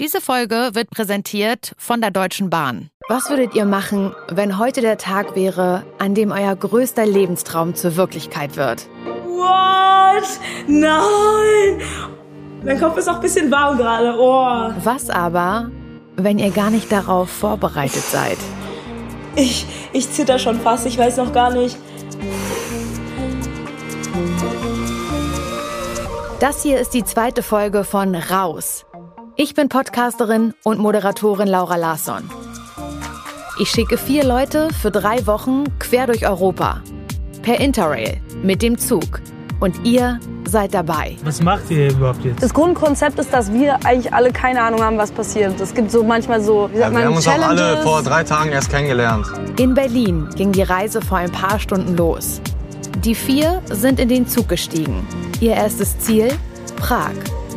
Diese Folge wird präsentiert von der Deutschen Bahn. Was würdet ihr machen, wenn heute der Tag wäre, an dem euer größter Lebenstraum zur Wirklichkeit wird? What? Nein! Mein Kopf ist auch ein bisschen warm gerade. Oh. Was aber, wenn ihr gar nicht darauf vorbereitet seid? Ich, ich zitter schon fast, ich weiß noch gar nicht. Das hier ist die zweite Folge von Raus. Ich bin Podcasterin und Moderatorin Laura Larsson. Ich schicke vier Leute für drei Wochen quer durch Europa. Per Interrail, mit dem Zug. Und ihr seid dabei. Was macht ihr überhaupt jetzt? Das Grundkonzept ist, dass wir eigentlich alle keine Ahnung haben, was passiert. Es gibt so manchmal so, wie sagt Ja, wir man, haben uns auch alle vor drei Tagen erst kennengelernt. In Berlin ging die Reise vor ein paar Stunden los. Die vier sind in den Zug gestiegen. Ihr erstes Ziel? Prag.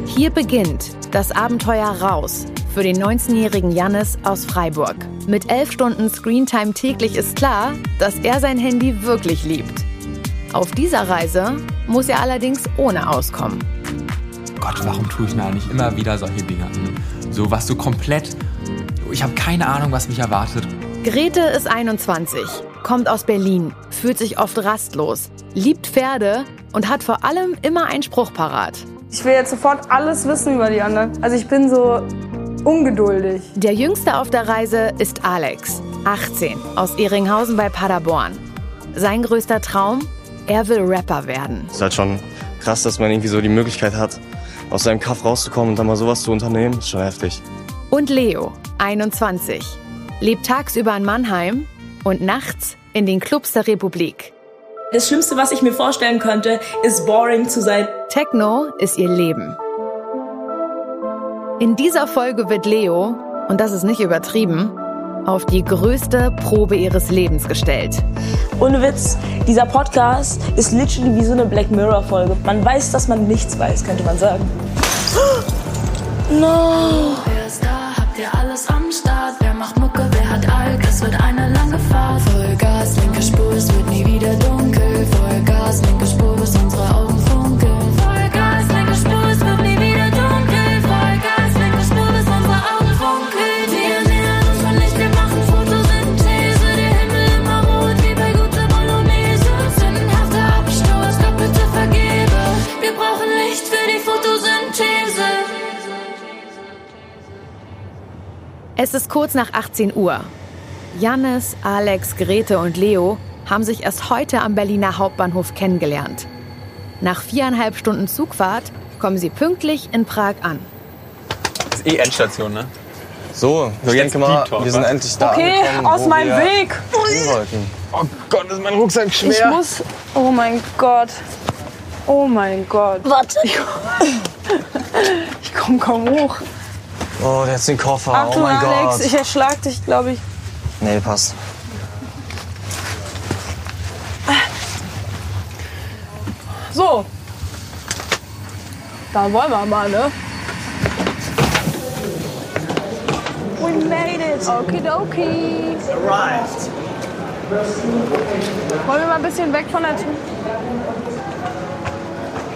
Hier beginnt das Abenteuer raus für den 19-jährigen Jannis aus Freiburg. Mit elf Stunden Screentime täglich ist klar, dass er sein Handy wirklich liebt. Auf dieser Reise muss er allerdings ohne auskommen. Gott, warum tue ich denn eigentlich immer wieder solche Dinge? So was so komplett. Ich habe keine Ahnung, was mich erwartet. Grete ist 21, kommt aus Berlin, fühlt sich oft rastlos, liebt Pferde und hat vor allem immer einen Spruch parat. Ich will jetzt sofort alles wissen über die anderen. Also ich bin so ungeduldig. Der jüngste auf der Reise ist Alex, 18, aus Ehringhausen bei Paderborn. Sein größter Traum? Er will Rapper werden. ist halt schon krass, dass man irgendwie so die Möglichkeit hat, aus seinem Kaff rauszukommen und dann mal sowas zu unternehmen. Ist schon heftig. Und Leo, 21, lebt tagsüber in Mannheim und nachts in den Clubs der Republik. Das Schlimmste, was ich mir vorstellen könnte, ist boring zu sein. Techno ist ihr Leben. In dieser Folge wird Leo, und das ist nicht übertrieben, auf die größte Probe ihres Lebens gestellt. Ohne Witz, dieser Podcast ist literally wie so eine Black Mirror Folge. Man weiß, dass man nichts weiß, könnte man sagen. No. Wer ist da? Habt ihr alles am Start? Wer macht Mucke? Wer hat Alk? Es wird eine lange Fahrt. Vollgas, linke Spur, es wird nie wieder dunkel. Es ist kurz nach 18 Uhr. Jannis, Alex, Grete und Leo haben sich erst heute am Berliner Hauptbahnhof kennengelernt. Nach viereinhalb Stunden Zugfahrt kommen sie pünktlich in Prag an. Das ist eh Endstation, ne? So, ich So, jetzt denke mal, Talk, wir sind was? endlich da Okay, angekommen, aus meinem Weg. Oh Gott, ist mein Rucksack Ich muss. Oh mein Gott. Oh mein Gott. Warte. Ich komme kaum hoch. Oh, jetzt den Koffer. Achtung, oh mein Alex, Gott. ich erschlag dich, glaube ich. Nee, passt. So. Da wollen wir mal, ne? We made it. Okidoki. Arrived. Wollen wir mal ein bisschen weg von der Tür?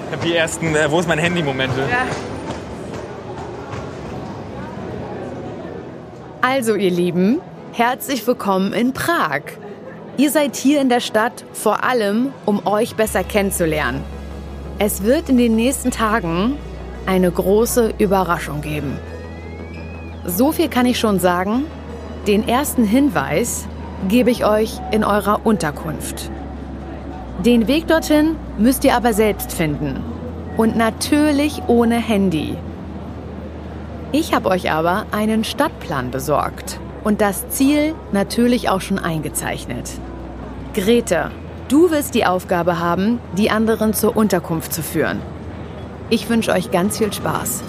Ich habe die ersten, äh, wo ist mein Handy-Momente? Ja. Also, ihr Lieben, herzlich willkommen in Prag. Ihr seid hier in der Stadt vor allem, um euch besser kennenzulernen. Es wird in den nächsten Tagen eine große Überraschung geben. So viel kann ich schon sagen. Den ersten Hinweis gebe ich euch in eurer Unterkunft. Den Weg dorthin müsst ihr aber selbst finden. Und natürlich ohne Handy. Ich habe euch aber einen Stadtplan besorgt und das Ziel natürlich auch schon eingezeichnet. Grete, du wirst die Aufgabe haben, die anderen zur Unterkunft zu führen. Ich wünsche euch ganz viel Spaß.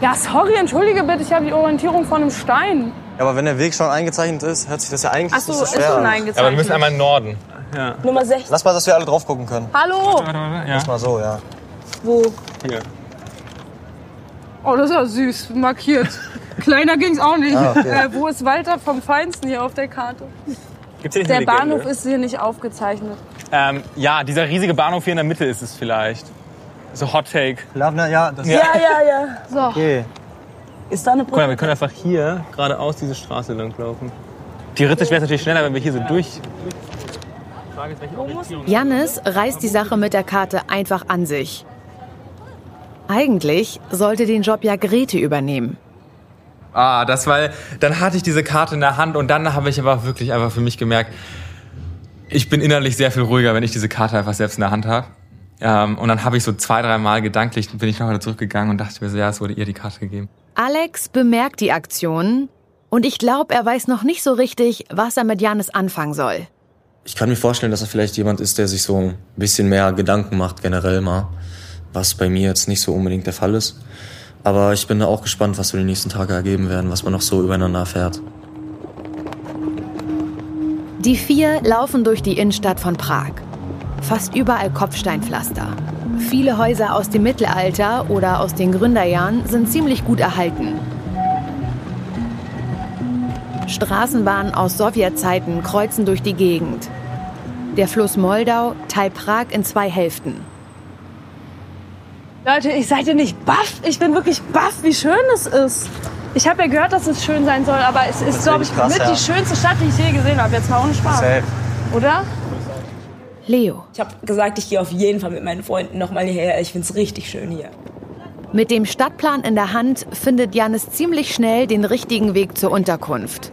Ja, sorry, entschuldige bitte, ich habe die Orientierung von einem Stein. Ja, aber wenn der Weg schon eingezeichnet ist, hört sich das ja eigentlich Achso, nicht so ist schwer schon an. eingezeichnet. Aber wir müssen einmal in den Norden. Nummer 16. Lass mal, dass wir alle drauf gucken können. Hallo. Ja. Mal so, ja. Wo? Hier. Oh, das ist ja süß, markiert. Kleiner ging's auch nicht. Ah, okay. äh, wo ist Walter vom Feinsten hier auf der Karte? Gibt's hier nicht Der eine Legende? Bahnhof ist hier nicht aufgezeichnet. Ähm, ja, dieser riesige Bahnhof hier in der Mitte ist es vielleicht. So Hot Take. Lavner, ja, das Ja, ja, ja. So, Okay. Ist da eine Guck mal, wir Brücke? können einfach hier geradeaus diese Straße lang laufen. Theoretisch wäre es natürlich schneller, wenn wir hier so durch. Jannis reißt die Sache mit der Karte einfach an sich. Eigentlich sollte den Job ja Grete übernehmen. Ah, das war, dann hatte ich diese Karte in der Hand und dann habe ich aber wirklich einfach für mich gemerkt, ich bin innerlich sehr viel ruhiger, wenn ich diese Karte einfach selbst in der Hand habe. Ähm, und dann habe ich so zwei, drei Mal gedanklich, bin ich noch wieder zurückgegangen und dachte mir so, ja, es wurde ihr die Karte gegeben. Alex bemerkt die Aktion und ich glaube, er weiß noch nicht so richtig, was er mit Jannis anfangen soll. Ich kann mir vorstellen, dass er vielleicht jemand ist, der sich so ein bisschen mehr Gedanken macht, generell mal. Was bei mir jetzt nicht so unbedingt der Fall ist. Aber ich bin da auch gespannt, was so die nächsten Tage ergeben werden, was man noch so übereinander erfährt. Die vier laufen durch die Innenstadt von Prag. Fast überall Kopfsteinpflaster. Viele Häuser aus dem Mittelalter oder aus den Gründerjahren sind ziemlich gut erhalten. Straßenbahnen aus Sowjetzeiten kreuzen durch die Gegend. Der Fluss Moldau teilt Prag in zwei Hälften. Leute, ich seid ihr nicht baff? Ich bin wirklich baff, wie schön es ist. Ich habe ja gehört, dass es schön sein soll, aber es ist, glaube ich, krass, mit ja. die schönste Stadt, die ich je gesehen habe. Jetzt mal ohne Spaß. Oder? Leo. Ich habe gesagt, ich gehe auf jeden Fall mit meinen Freunden nochmal hierher. Ich finde es richtig schön hier. Mit dem Stadtplan in der Hand findet Janis ziemlich schnell den richtigen Weg zur Unterkunft.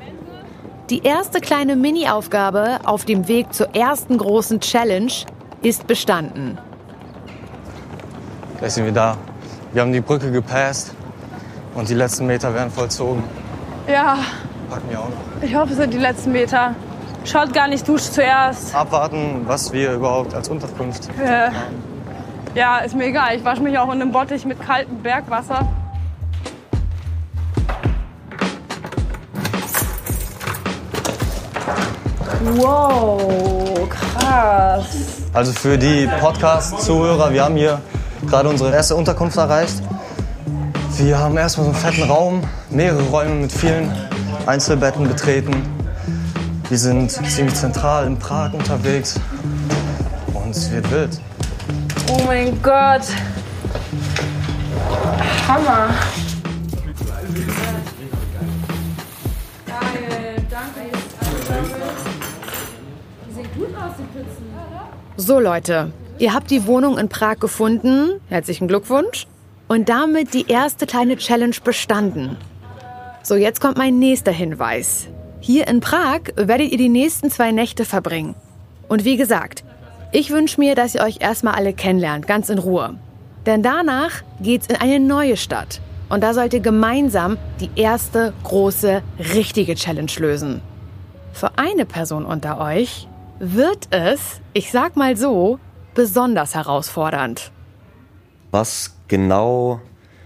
Die erste kleine Mini-Aufgabe auf dem Weg zur ersten großen Challenge ist bestanden. Gleich sind wir da. Wir haben die Brücke gepasst und die letzten Meter werden vollzogen. Ja, Packen wir auch noch. ich hoffe, es sind die letzten Meter. Schaut gar nicht, duscht zuerst. Abwarten, was wir überhaupt als Unterkunft Äh, ja, ist mir egal. Ich wasche mich auch in einem Bottich mit kaltem Bergwasser. Wow, krass. Also für die Podcast-Zuhörer, wir haben hier gerade unsere erste Unterkunft erreicht. Wir haben erstmal so einen fetten Raum, mehrere Räume mit vielen Einzelbetten betreten. Wir sind ziemlich zentral in Prag unterwegs und es wird wild. Oh mein Gott. Hammer. So Leute, ihr habt die Wohnung in Prag gefunden. Herzlichen Glückwunsch. Und damit die erste kleine Challenge bestanden. So, jetzt kommt mein nächster Hinweis. Hier in Prag werdet ihr die nächsten zwei Nächte verbringen. Und wie gesagt, ich wünsche mir, dass ihr euch erstmal alle kennenlernt, ganz in Ruhe. Denn danach geht's in eine neue Stadt. Und da sollt ihr gemeinsam die erste große, richtige Challenge lösen. Für eine Person unter euch wird es, ich sag mal so, besonders herausfordernd. Was genau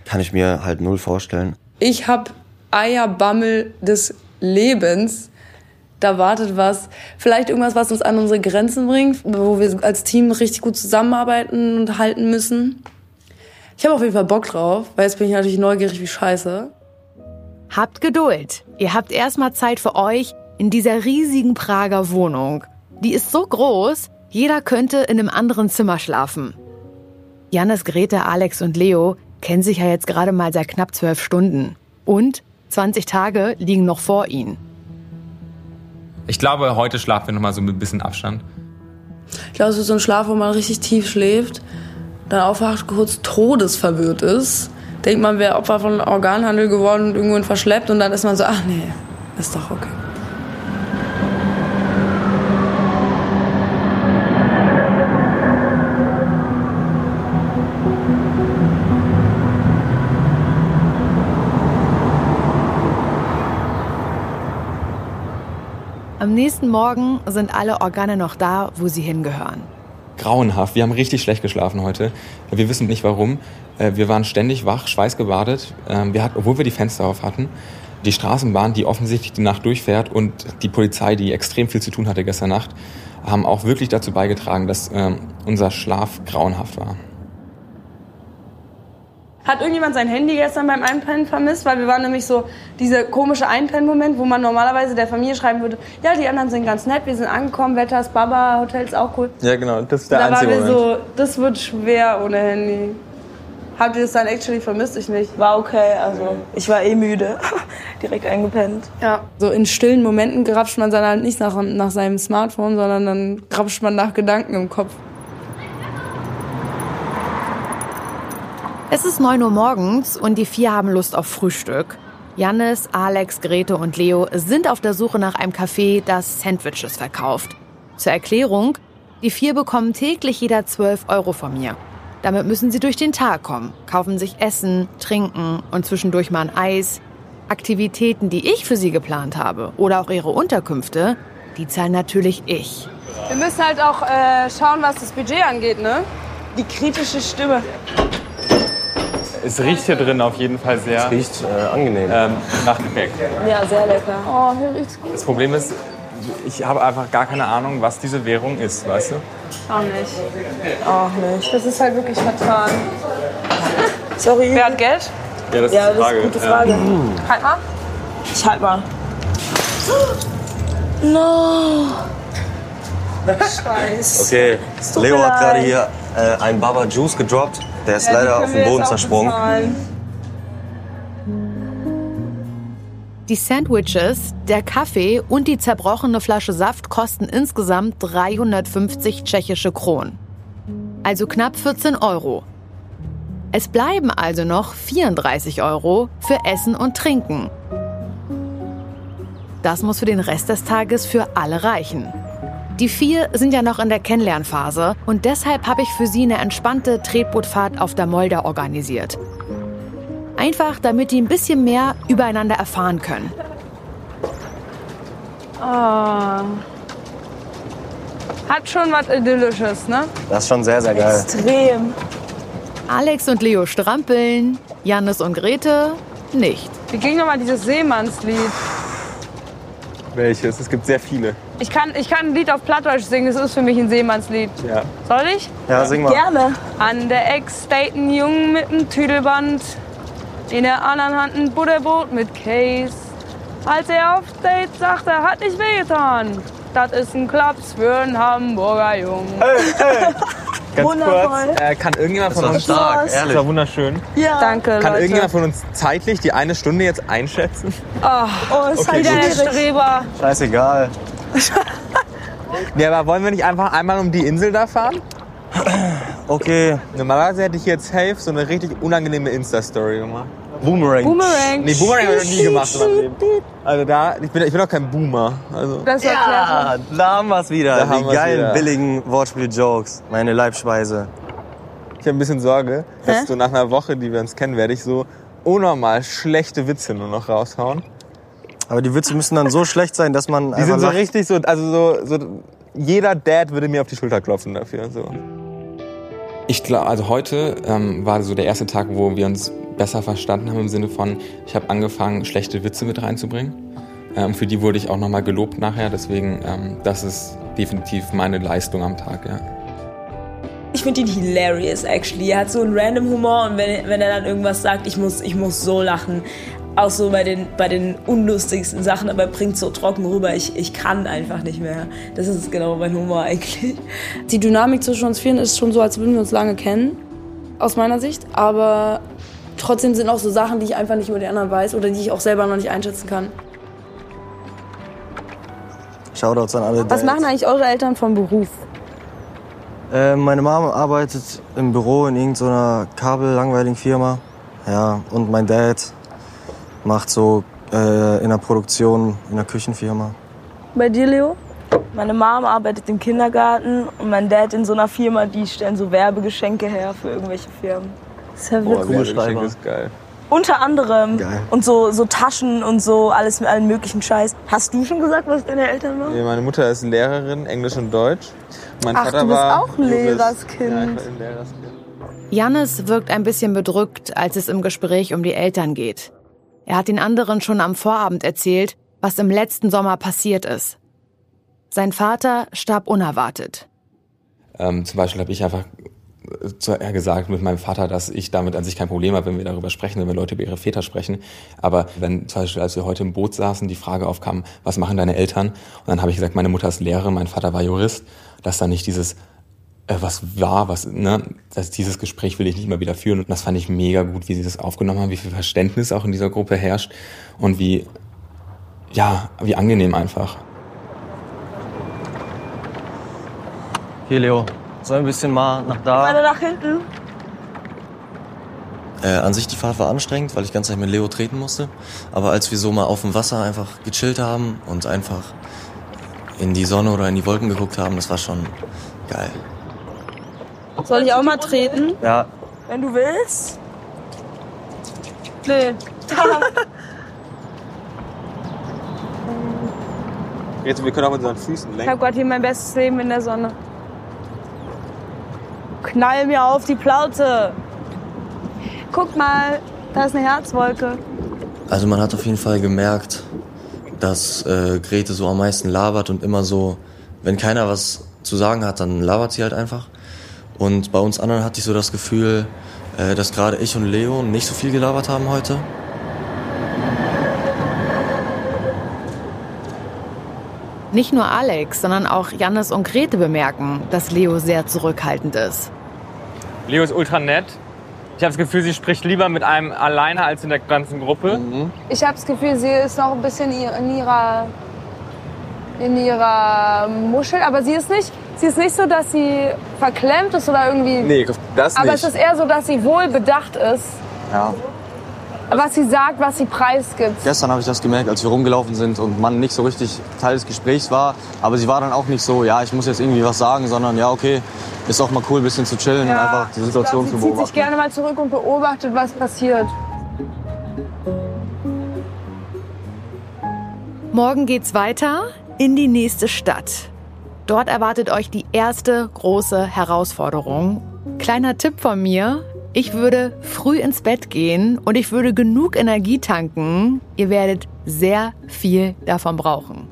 kann ich mir halt null vorstellen. Ich hab Eierbammel des Lebens. Da wartet was. Vielleicht irgendwas, was uns an unsere Grenzen bringt, wo wir als Team richtig gut zusammenarbeiten und halten müssen. Ich habe auf jeden Fall Bock drauf, weil jetzt bin ich natürlich neugierig wie scheiße. Habt Geduld. Ihr habt erstmal Zeit für euch in dieser riesigen Prager Wohnung. Die ist so groß, jeder könnte in einem anderen Zimmer schlafen. Jannis, Grete, Alex und Leo kennen sich ja jetzt gerade mal seit knapp zwölf Stunden. Und 20 Tage liegen noch vor ihnen. Ich glaube, heute schlafen wir noch mal so mit ein bisschen Abstand. Ich glaube, es ist so ein Schlaf, wo man richtig tief schläft, dann aufwacht, kurz todesverwirrt ist. Denkt man, wäre Opfer von Organhandel geworden und irgendwohin verschleppt und dann ist man so, ach nee, ist doch okay. Am nächsten Morgen sind alle Organe noch da, wo sie hingehören. Grauenhaft. Wir haben richtig schlecht geschlafen heute. Wir wissen nicht warum. Äh, Wir waren ständig wach, schweißgebadet. Ähm, Wir hatten, obwohl wir die Fenster auf hatten. Die Straßenbahn, die offensichtlich die Nacht durchfährt und die Polizei, die extrem viel zu tun hatte gestern Nacht, haben auch wirklich dazu beigetragen, dass ähm, unser Schlaf grauenhaft war. Hat irgendjemand sein Handy gestern beim Einpennen vermisst? Weil wir waren nämlich so dieser komische Einpennen-Moment, wo man normalerweise der Familie schreiben würde, ja, die anderen sind ganz nett, wir sind angekommen, Wetter ist Baba, Hotel ist auch cool. Ja, genau, das ist Da der waren einzige wir Moment. so, das wird schwer ohne Handy. Habt ihr das dann actually vermisst? Ich nicht. War okay, also ich war eh müde. Direkt eingepennt. Ja. So in stillen Momenten grapscht man dann halt nicht nach, nach seinem Smartphone, sondern dann grapscht man nach Gedanken im Kopf. Es ist 9 Uhr morgens und die vier haben Lust auf Frühstück. Jannis, Alex, Grete und Leo sind auf der Suche nach einem Café, das Sandwiches verkauft. Zur Erklärung, die vier bekommen täglich jeder 12 Euro von mir. Damit müssen sie durch den Tag kommen, kaufen sich Essen, Trinken und zwischendurch mal ein Eis. Aktivitäten, die ich für sie geplant habe oder auch ihre Unterkünfte, die zahlen natürlich ich. Wir müssen halt auch äh, schauen, was das Budget angeht, ne? Die kritische Stimme. Es riecht hier drin auf jeden Fall sehr Riecht äh, angenehm. ähm, nach Gebäck. Ja, sehr lecker. Oh, hier riecht's gut. Das Problem ist, ich habe einfach gar keine Ahnung, was diese Währung ist, weißt du? Auch nicht. Auch nicht. Das ist halt wirklich vertan. Sorry. Wer hat Geld? Ja, das Ja, ist die das ist Frage. eine gute Frage. Halt mal. Ich halt mal. No. Scheiße. Okay, Leo hat gerade hier äh, einen Baba Juice gedroppt. Der ist leider auf den Boden zersprungen. Die Sandwiches, der Kaffee und die zerbrochene Flasche Saft kosten insgesamt 350 tschechische Kronen. Also knapp 14 Euro. Es bleiben also noch 34 Euro für Essen und Trinken. Das muss für den Rest des Tages für alle reichen. Die vier sind ja noch in der Kennenlernphase und deshalb habe ich für sie eine entspannte Tretbootfahrt auf der Moldau organisiert. Einfach damit die ein bisschen mehr übereinander erfahren können. Ah. Hat schon was Idyllisches, ne? Das ist schon sehr, sehr geil. Extrem. Alex und Leo strampeln, Jannis und Grete nicht. Wie ging nochmal dieses Seemannslied? Welches? Es gibt sehr viele. Ich kann, ich kann ein Lied auf Plattdeutsch singen, das ist für mich ein Seemannslied. Ja. Soll ich? Ja, sing mal. Gerne. An der Eck steht ein Jungen mit einem Tüdelband. In der anderen Hand ein Butterbrot mit Case. Als er aufsteht, sagt er, hat nicht wehgetan. Das ist ein Klaps für einen Hamburger Jungen. Ganz Wundervoll. kurz, äh, kann irgendjemand Das von uns... stark, Das Das ehrlich. war wunderschön. Ja. Danke, Kann Leute. irgendjemand von uns zeitlich die eine Stunde jetzt einschätzen? Oh, es Okay, ist Wieder halt der. Streber. Scheißegal. Ja, aber wollen wir nicht einfach einmal um die Insel da fahren? Okay, Normalerweise hätte ich jetzt safe so eine richtig unangenehme Insta-Story gemacht. Boomerang. Boomerang. Nee, Boomerang habe ich noch nie gemacht in meinem Leben. Also da, ich bin, ich bin auch kein Boomer. Also, Das Ja, da haben wir es wieder. Da Die geilen, wieder. billigen Wortspiel-Jokes. Meine Leibspeise. ich habe ein bisschen Sorge, dass so nach einer Woche, die wir uns kennen, werde ich so unnormal schlechte Witze nur noch raushauen. Aber die Witze müssen dann so schlecht sein, dass man Die einfach sind so lacht. richtig so, also so, so, jeder Dad würde mir auf die Schulter klopfen dafür. So. Ich glaube, also heute ähm, war so der erste Tag, wo wir uns besser verstanden haben im Sinne von, ich habe angefangen, schlechte Witze mit reinzubringen. Ähm, für die wurde ich auch nochmal gelobt nachher, deswegen ähm, das ist definitiv meine Leistung am Tag, ja. Ich finde ihn hilarious, actually. Er hat so einen random Humor und wenn, wenn er dann irgendwas sagt, ich muss, ich muss so lachen. Auch so bei den, bei den unlustigsten Sachen, aber er bringt so trocken rüber. Ich, ich kann einfach nicht mehr. Das ist genau mein Humor eigentlich. Die Dynamik zwischen uns vieren ist schon so, als würden wir uns lange kennen, aus meiner Sicht. Aber trotzdem sind auch so Sachen, die ich einfach nicht über die anderen weiß oder die ich auch selber noch nicht einschätzen kann. Shoutouts an alle Was Dads. machen eigentlich eure Eltern vom Beruf? Äh, meine Mama arbeitet im Büro in irgendeiner kabellangweiligen Firma. Ja, und mein Dad macht so äh, in der Produktion in der Küchenfirma. Bei dir, Leo? Meine Mom arbeitet im Kindergarten und mein Dad in so einer Firma, die stellen so Werbegeschenke her für irgendwelche Firmen. Sehr Boah, witzig. Kugelschreiber. Geschenk ist geil. Unter anderem. Geil. Und so, so Taschen und so, alles mit allen möglichen Scheiß. Hast du schon gesagt, was deine Eltern machen? Nee, Meine Mutter ist Lehrerin, Englisch und Deutsch. Mein Ach, Vater du bist war auch ein. Lehrerskind. Ja, ich war ein Lehrerskind. Jannis wirkt ein bisschen bedrückt, als es im Gespräch um die Eltern geht. Er hat den anderen schon am Vorabend erzählt, was im letzten Sommer passiert ist. Sein Vater starb unerwartet. Ähm, zum Beispiel habe ich einfach äh, gesagt mit meinem Vater, dass ich damit an sich kein Problem habe, wenn wir darüber sprechen, wenn wir Leute über ihre Väter sprechen. Aber wenn zum Beispiel, als wir heute im Boot saßen, die Frage aufkam, was machen deine Eltern? Und dann habe ich gesagt, meine Mutter ist Lehrerin, mein Vater war Jurist, dass da nicht dieses äh, was war, was, ne, das, dieses Gespräch will ich nicht mal wieder führen. Und das fand ich mega gut, wie sie das aufgenommen haben, wie viel Verständnis auch in dieser Gruppe herrscht und wie, ja, wie angenehm einfach. Hier, Leo. Sollen wir ein bisschen mal nach da? Warte nach hinten. Äh, an sich die Fahrt war anstrengend, weil ich ganz Zeit mit Leo treten musste. Aber als wir so mal auf dem Wasser einfach gechillt haben und einfach in die Sonne oder in die Wolken geguckt haben, das war schon geil. Soll ich auch mal treten? Ja, Wenn du willst. Nee. Jetzt, wir können auf unseren Füßen Ich lenken. habe gerade hier mein bestes Leben in der Sonne. Knall mir auf die Plaute. Guck mal, da ist eine Herzwolke. also man hat auf jeden Fall gemerkt, dass äh, Grete so am meisten labert und immer so, wenn keiner was zu sagen hat, dann labert sie halt einfach. Und bei uns anderen hatte ich so das Gefühl, äh, dass gerade ich und Leo nicht so viel gelabert haben heute. Nicht nur Alex, sondern auch Jannis und Grete bemerken, dass Leo sehr zurückhaltend ist. Leo ist ultra nett. Ich habe das Gefühl, sie spricht lieber mit einem alleine als in der ganzen Gruppe. Ich habe das Gefühl, sie ist noch ein bisschen in ihrer in ihrer Muschel, aber sie ist nicht, sie ist nicht so, dass sie verklemmt ist oder irgendwie. Nee, das aber nicht. es ist eher so, dass sie wohl bedacht ist, Ja. Was sie sagt, was sie preisgibt. Gestern habe ich das gemerkt, als wir rumgelaufen sind und man nicht so richtig Teil des Gesprächs war. Aber sie war dann auch nicht so, ja, ich muss jetzt irgendwie was sagen, sondern ja, okay, ist auch mal cool, ein bisschen zu chillen und einfach die Situation ich zu glaub, sie zieht beobachten. sich gerne mal zurück und beobachtet, was passiert. Morgen geht's weiter in die nächste Stadt. Dort erwartet euch die erste große Herausforderung. Kleiner Tipp von mir. Ich würde früh ins Bett gehen und ich würde genug Energie tanken. Ihr werdet sehr viel davon brauchen.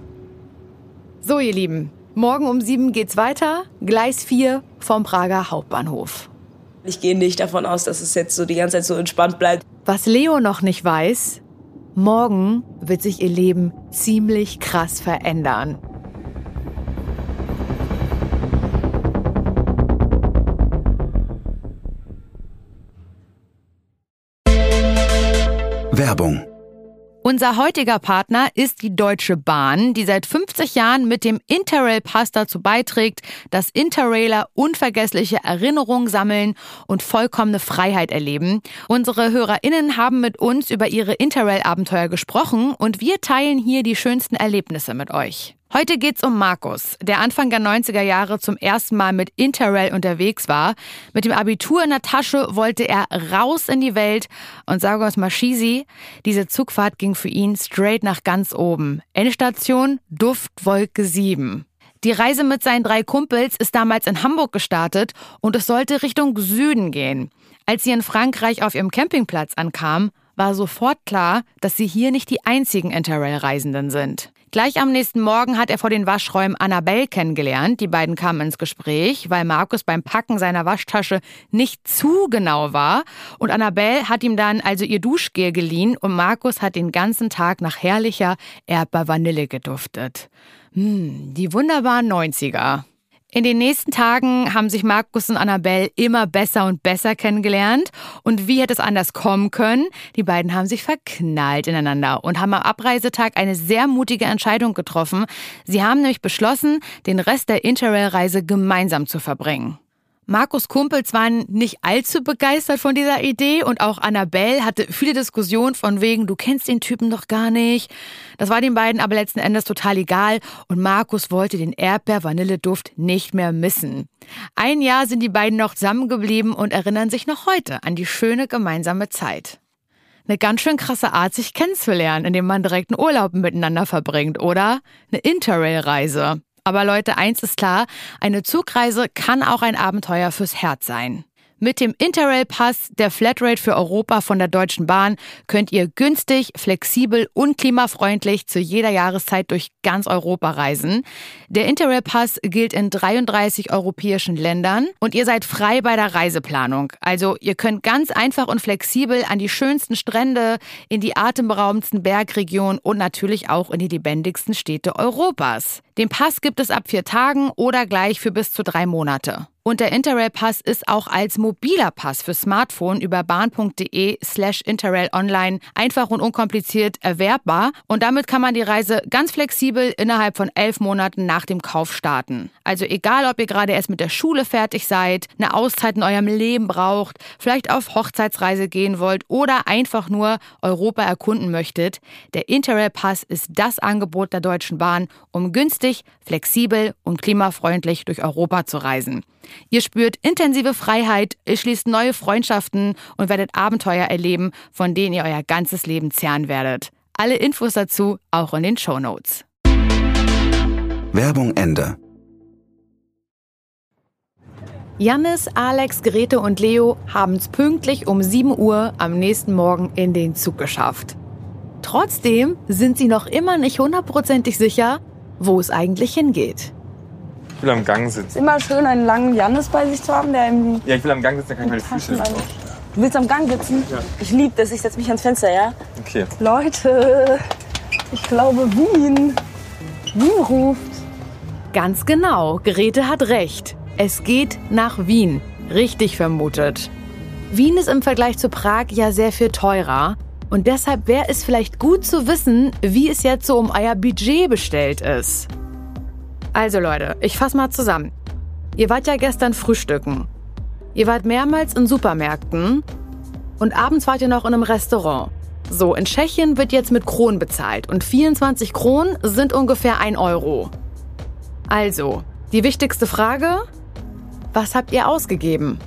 So, ihr Lieben, morgen um sieben geht's weiter. Gleis 4 vom Prager Hauptbahnhof. Ich gehe nicht davon aus, dass es jetzt so die ganze Zeit so entspannt bleibt. Was Leo noch nicht weiß, morgen wird sich ihr Leben ziemlich krass verändern. Werbung. Unser heutiger Partner ist die Deutsche Bahn, die seit 50 Jahren mit dem Interrail-Pass dazu beiträgt, dass Interrailer unvergessliche Erinnerungen sammeln und vollkommene Freiheit erleben. Unsere HörerInnen haben mit uns über ihre Interrail-Abenteuer gesprochen und wir teilen hier die schönsten Erlebnisse mit euch. Heute geht's um Markus, der Anfang der 90er Jahre zum ersten Mal mit Interrail unterwegs war. Mit dem Abitur in der Tasche wollte er raus in die Welt und sage uns mal Schisi, diese Zugfahrt ging für ihn straight nach ganz oben. Endstation Duftwolke 7. Die Reise mit seinen drei Kumpels ist damals in Hamburg gestartet und es sollte Richtung Süden gehen. Als sie in Frankreich auf ihrem Campingplatz ankamen, war sofort klar, dass sie hier nicht die einzigen Interrail-Reisenden sind. Gleich am nächsten Morgen hat er vor den Waschräumen Annabelle kennengelernt. Die beiden kamen ins Gespräch, weil Markus beim Packen seiner Waschtasche nicht zu genau war. Und Annabelle hat ihm dann also ihr Duschgel geliehen und Markus hat den ganzen Tag nach herrlicher Erdbeer-Vanille geduftet. Hm, die wunderbaren 90er. In den nächsten Tagen haben sich Markus und Annabelle immer besser und besser kennengelernt. Und wie hätte es anders kommen können? Die beiden haben sich verknallt ineinander und haben am Abreisetag eine sehr mutige Entscheidung getroffen. Sie haben nämlich beschlossen, den Rest der Interrail-Reise gemeinsam zu verbringen. Markus Kumpels waren nicht allzu begeistert von dieser Idee und auch Annabelle hatte viele Diskussionen von wegen, du kennst den Typen doch gar nicht. Das war den beiden aber letzten Endes total egal und Markus wollte den Erdbeer-Vanilleduft nicht mehr missen. Ein Jahr sind die beiden noch zusammengeblieben und erinnern sich noch heute an die schöne gemeinsame Zeit. Eine ganz schön krasse Art, sich kennenzulernen, indem man direkt einen Urlaub miteinander verbringt, oder? Eine Interrail-Reise. Aber Leute, eins ist klar, eine Zugreise kann auch ein Abenteuer fürs Herz sein. Mit dem Interrail-Pass, der Flatrate für Europa von der Deutschen Bahn, könnt ihr günstig, flexibel und klimafreundlich zu jeder Jahreszeit durch ganz Europa reisen. Der Interrail-Pass gilt in 33 europäischen Ländern und ihr seid frei bei der Reiseplanung. Also ihr könnt ganz einfach und flexibel an die schönsten Strände, in die atemberaubendsten Bergregionen und natürlich auch in die lebendigsten Städte Europas. Den Pass gibt es ab vier Tagen oder gleich für bis zu drei Monate. Und der Interrail-Pass ist auch als mobiler Pass für Smartphone über bahn.de slash Interrail online einfach und unkompliziert erwerbbar. Und damit kann man die Reise ganz flexibel innerhalb von elf Monaten nach dem Kauf starten. Also egal, ob ihr gerade erst mit der Schule fertig seid, eine Auszeit in eurem Leben braucht, vielleicht auf Hochzeitsreise gehen wollt oder einfach nur Europa erkunden möchtet, der Interrail-Pass ist das Angebot der Deutschen Bahn, um günstig, flexibel und klimafreundlich durch Europa zu reisen. Ihr spürt intensive Freiheit, ihr schließt neue Freundschaften und werdet Abenteuer erleben, von denen ihr euer ganzes Leben zehren werdet. Alle Infos dazu auch in den Show Notes. Werbung Ende. Jannis, Alex, Grete und Leo haben es pünktlich um 7 Uhr am nächsten Morgen in den Zug geschafft. Trotzdem sind sie noch immer nicht hundertprozentig sicher, wo es eigentlich hingeht. Ich will am Gang sitzen. Ist immer schön, einen langen Jannis bei sich zu haben, der irgendwie Ja, ich will am Gang sitzen, dann kann ich meine Füße Taschen Du willst am Gang sitzen? Ich liebe das. Ich setze mich ans Fenster, ja? Okay. Leute, ich glaube Wien. Wien ruft. Ganz genau, Grete hat recht. Es geht nach Wien. Richtig vermutet. Wien ist im Vergleich zu Prag ja sehr viel teurer. Und deshalb wäre es vielleicht gut zu wissen, wie es jetzt so um euer Budget bestellt ist. Also Leute, ich fasse mal zusammen. Ihr wart ja gestern frühstücken. Ihr wart mehrmals in Supermärkten und abends wart ihr noch in einem Restaurant. So, in Tschechien wird jetzt mit Kronen bezahlt und 24 Kronen sind ungefähr 1 Euro. Also, die wichtigste Frage, was habt ihr ausgegeben?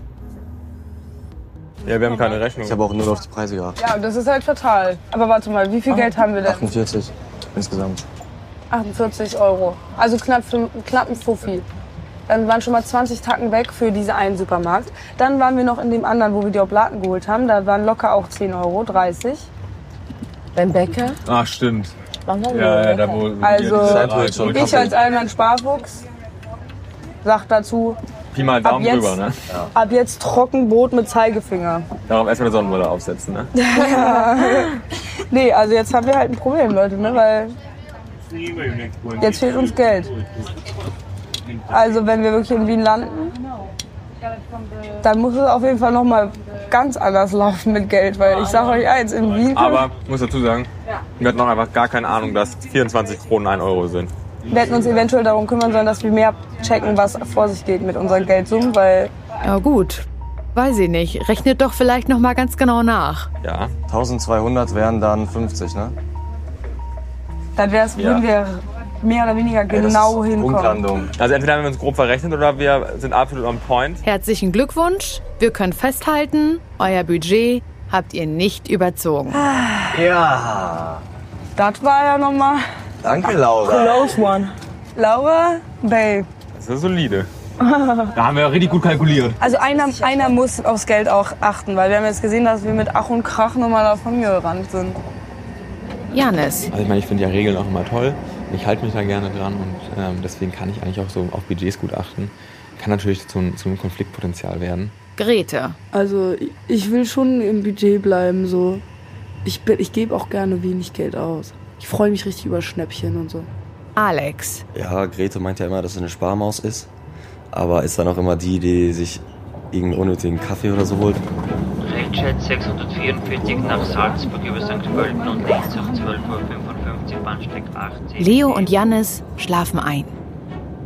Ja, wir haben keine Rechnung. Ich habe auch nur auf die Preise geachtet. Ja, das ist halt fatal. Aber warte mal, wie viel Geld haben wir denn? 48 insgesamt. 48 Euro. Also knapp, knapp ein Fuffi. Dann waren schon mal 20 Tacken weg für diesen einen Supermarkt. Dann waren wir noch in dem anderen, wo wir die Oblaten geholt haben. Da waren locker auch 10 Euro, 30. Beim Bäcker? Ach, stimmt. Waren wir Ja, ja, da wo. Also, ich als Allmann Sparfuchs sag dazu, Pi mal Daumen jetzt- drüber, ne? ab jetzt Trockenbrot mit Zeigefinger. Darauf erstmal eine Sonnenbrille aufsetzen, ne? Nee, also jetzt haben wir halt ein Problem, Leute, ne? Weil jetzt fehlt uns Geld. Also wenn wir wirklich in Wien landen, dann muss es auf jeden Fall noch mal ganz anders laufen mit Geld, weil ich sage euch eins, in Wien Aber, ich muss dazu sagen, wir hatten noch einfach gar keine Ahnung, dass 24 Kronen 1 Euro sind. wir hätten uns eventuell darum kümmern sollen, dass wir mehr checken, was vor sich geht mit unseren Geldsummen, weil Ja gut, weiß ich nicht. Rechnet doch vielleicht noch mal ganz genau nach. Ja. 1200 wären dann 50, ne? Dann wär's, Ja. würden wir mehr oder weniger Ja, genau ist hinkommen. Punktlandung. Also entweder haben wir uns grob verrechnet oder wir sind absolut on point. Herzlichen Glückwunsch. Wir können festhalten, euer Budget habt ihr nicht überzogen. Ja. Das war ja noch mal Danke, Laura. close one. Laura, babe. Das ist solide. Da haben wir richtig gut kalkuliert. Also einer, einer muss aufs Geld auch achten, weil wir haben jetzt gesehen, dass wir mit Ach und Krach nochmal davon gerannt sind. Janis, Also ich meine, ich finde ja Regeln auch immer toll. Ich halte mich da gerne dran und ähm, deswegen kann ich eigentlich auch so auf Budgets gut achten. Kann natürlich zu, zu einem Konfliktpotenzial werden. Grete, Also ich will schon im Budget bleiben. So. Ich, bin- ich gebe auch gerne wenig Geld aus. Ich freue mich richtig über Schnäppchen und so. Alex, Ja, Grete meint ja immer, dass sie eine Sparmaus ist. Aber ist dann auch immer die, die sich irgendeinen unnötigen Kaffee oder so holt. Rechtsscheit 644 nach Salzburg über St. Pölten und Linz auf 12.55 Uhr Bahnsteig 18. Leo und Janis schlafen ein.